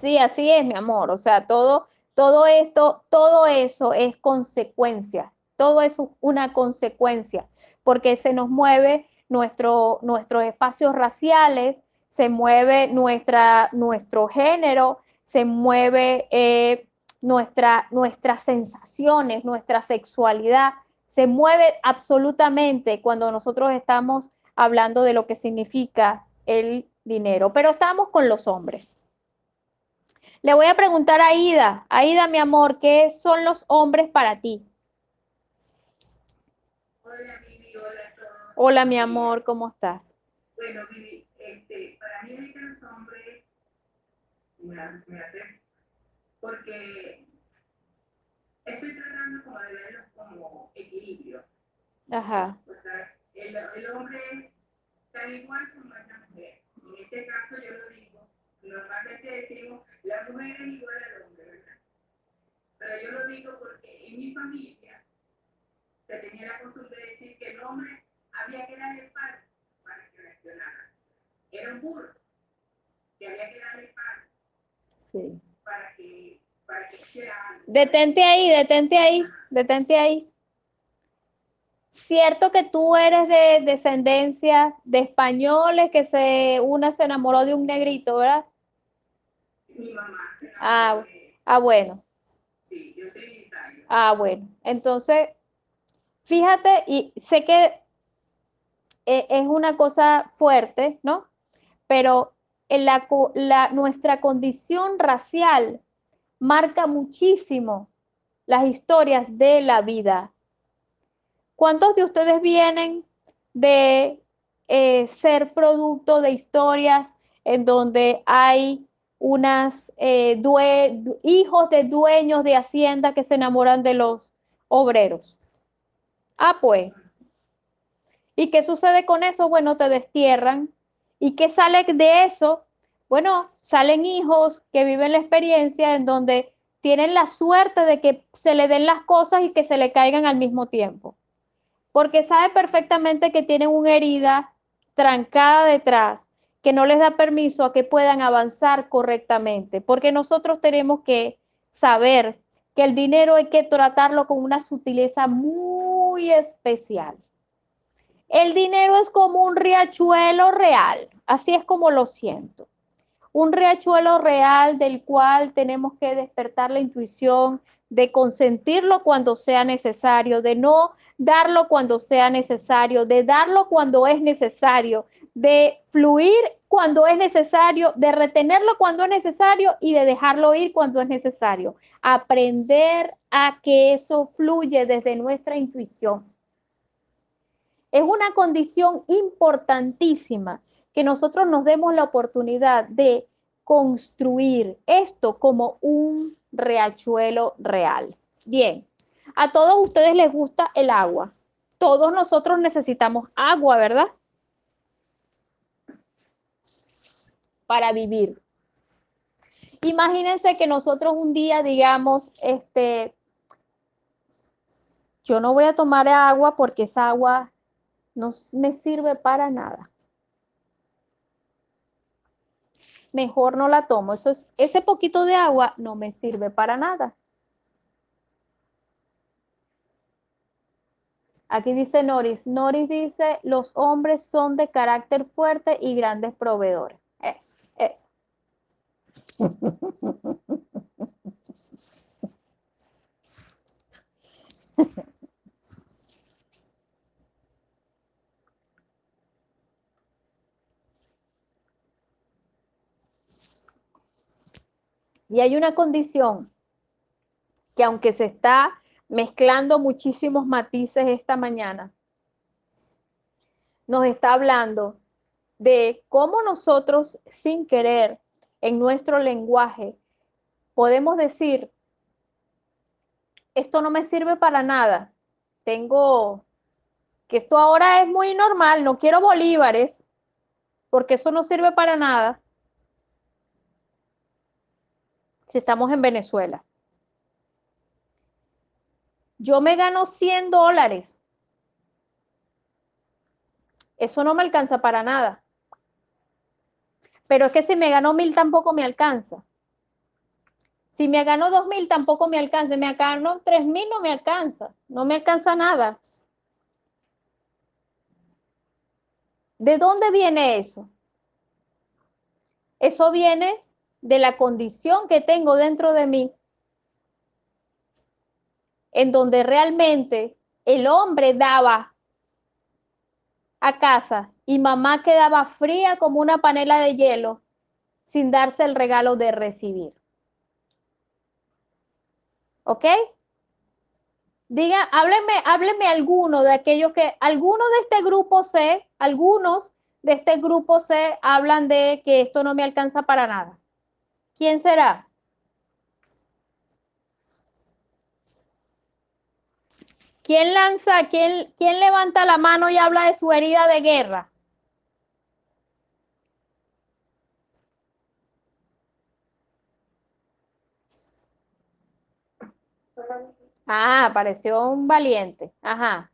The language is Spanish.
Sí, así es, mi amor. O sea, todo, todo esto, todo eso es consecuencia. Todo es una consecuencia, porque se nos mueve nuestro, nuestros espacios raciales, se mueve nuestra, nuestro género, se mueve eh, nuestra, nuestras sensaciones, nuestra sexualidad, se mueve absolutamente cuando nosotros estamos hablando de lo que significa el dinero. Pero estamos con los hombres. Le voy a preguntar a Aida, Aida, mi amor, ¿qué son los hombres para ti? Hola, Vivi, hola a todos. Hola, mi amor, ¿cómo estás? Bueno, Vivi, este, para mí ahorita los hombres me, hace, porque estoy tratando como de verlos como equilibrio. Ajá. O sea, el, el hombre es tan igual como es la mujer. En este caso yo lo digo, normalmente decimos, la mujer es igual al hombre, ¿verdad? Pero yo lo digo porque en mi familia se tenía la costumbre de decir que el hombre había que darle pan para que reaccionara. Era un burro que había que darle pan sí. para que para que. Detente ahí, detente ahí, detente ahí. Cierto que tú eres de descendencia de españoles que se una se enamoró de un negrito, ¿verdad? Mi mamá. Ah, ah, bueno. Sí, yo soy. Ah, bueno. Entonces, fíjate, y sé que e, es una cosa fuerte, ¿no? Pero en la, la, nuestra condición racial marca muchísimo las historias de la vida. ¿Cuántos de ustedes vienen de eh, ser producto de historias en donde hay unas eh, hijos de dueños de hacienda que se enamoran de los obreros? Ah, pues. ¿Y qué sucede con eso? Bueno, te destierran. ¿Y qué sale de eso? Bueno, salen hijos que viven la experiencia en donde tienen la suerte de que se le den las cosas y que se le caigan al mismo tiempo porque sabe perfectamente que tienen una herida trancada detrás que no les da permiso a que puedan avanzar correctamente, porque nosotros tenemos que saber que el dinero hay que tratarlo con una sutileza muy especial. El dinero es como un riachuelo real, así es como lo siento. Un riachuelo real del cual tenemos que despertar la intuición de consentirlo cuando sea necesario, de no darlo cuando sea necesario, de darlo cuando es necesario, de fluir cuando es necesario, de retenerlo cuando es necesario y de dejarlo ir cuando es necesario. Aprender a que eso fluye desde nuestra intuición. Es una condición importantísima que nosotros nos demos la oportunidad de construir esto como un riachuelo real. Bien, a todos ustedes les gusta el agua. Todos nosotros necesitamos agua, ¿verdad? Para vivir. Imagínense que nosotros un día digamos, este, yo no voy a tomar agua porque esa agua no me sirve para nada. Mejor no la tomo. Ese poquito de agua no me sirve para nada. Aquí dice Noris. Noris dice, los hombres son de carácter fuerte y grandes proveedores. Eso, eso. Y hay una condición que aunque se está mezclando muchísimos matices esta mañana, nos está hablando de cómo nosotros sin querer en nuestro lenguaje podemos decir, esto no me sirve para nada, tengo que esto ahora es muy normal, no quiero bolívares, porque eso no sirve para nada. Si estamos en Venezuela yo me gano 100 dólares. Eso no me alcanza para nada. Pero es que si me gano mil tampoco me alcanza. Si me gano dos mil, tampoco me alcanza. Me gano tres mil, no me alcanza. No me alcanza nada. ¿De dónde viene eso? Eso viene de la condición que tengo dentro de mí, en donde realmente el hombre daba a casa y mamá quedaba fría como una panela de hielo sin darse el regalo de recibir. ¿Ok? Diga, hábleme, hábleme alguno de aquellos que, algunos de este grupo C, algunos de este grupo C hablan de que esto no me alcanza para nada. ¿Quién será? ¿Quién lanza, quién, quién levanta la mano y habla de su herida de guerra? Ah, apareció un valiente. Ajá.